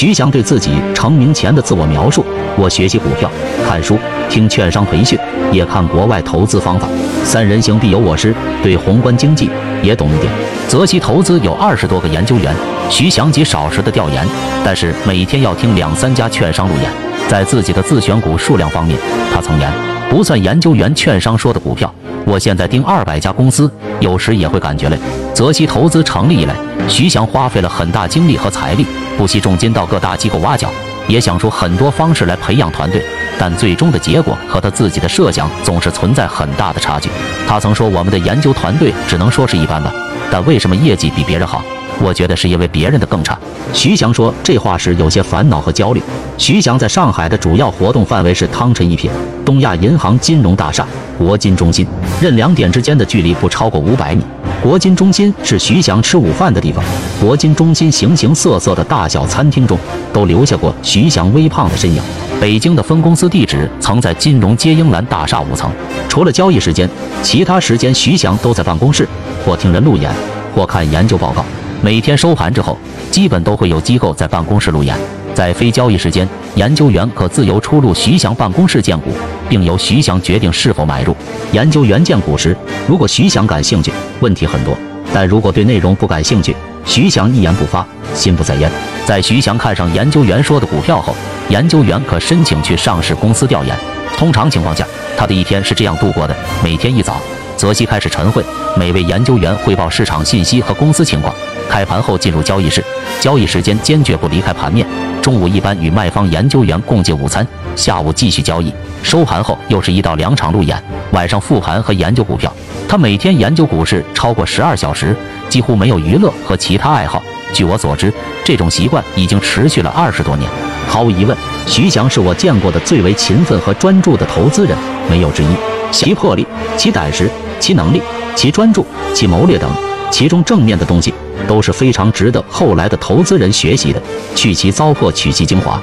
徐翔对自己成名前的自我描述：我学习股票，看书，听券商培训，也看国外投资方法。三人行必有我师，对宏观经济也懂一点。泽熙投资有二十多个研究员，徐翔极少时的调研，但是每天要听两三家券商路演。在自己的自选股数量方面，他曾言，不算研究员、券商说的股票，我现在盯二百家公司，有时也会感觉累。泽熙投资成立以来，徐翔花费了很大精力和财力，不惜重金到各大机构挖角，也想出很多方式来培养团队，但最终的结果和他自己的设想总是存在很大的差距。他曾说，我们的研究团队只能说是一般吧，但为什么业绩比别人好？我觉得是因为别人的更差。徐翔说这话时有些烦恼和焦虑。徐翔在上海的主要活动范围是汤臣一品、东亚银行金融大厦、国金中心，任两点之间的距离不超过五百米。国金中心是徐翔吃午饭的地方。国金中心形形色色的大小餐厅中，都留下过徐翔微胖的身影。北京的分公司地址曾在金融街英兰大厦五层。除了交易时间，其他时间徐翔都在办公室，或听人路演，或看研究报告。每天收盘之后，基本都会有机构在办公室路演。在非交易时间，研究员可自由出入徐翔办公室荐股，并由徐翔决定是否买入。研究员荐股时，如果徐翔感兴趣，问题很多；但如果对内容不感兴趣，徐翔一言不发，心不在焉。在徐翔看上研究员说的股票后，研究员可申请去上市公司调研。通常情况下，他的一天是这样度过的：每天一早，泽熙开始晨会，每位研究员汇报市场信息和公司情况。开盘后进入交易室，交易时间坚决不离开盘面。中午一般与卖方研究员共进午餐，下午继续交易。收盘后又是一到两场路演，晚上复盘和研究股票。他每天研究股市超过十二小时，几乎没有娱乐和其他爱好。据我所知，这种习惯已经持续了二十多年。毫无疑问，徐翔是我见过的最为勤奋和专注的投资人，没有之一。其魄力、其胆识、其能力、其专注、其谋略等，其中正面的东西。都是非常值得后来的投资人学习的，去其糟粕，取其精华。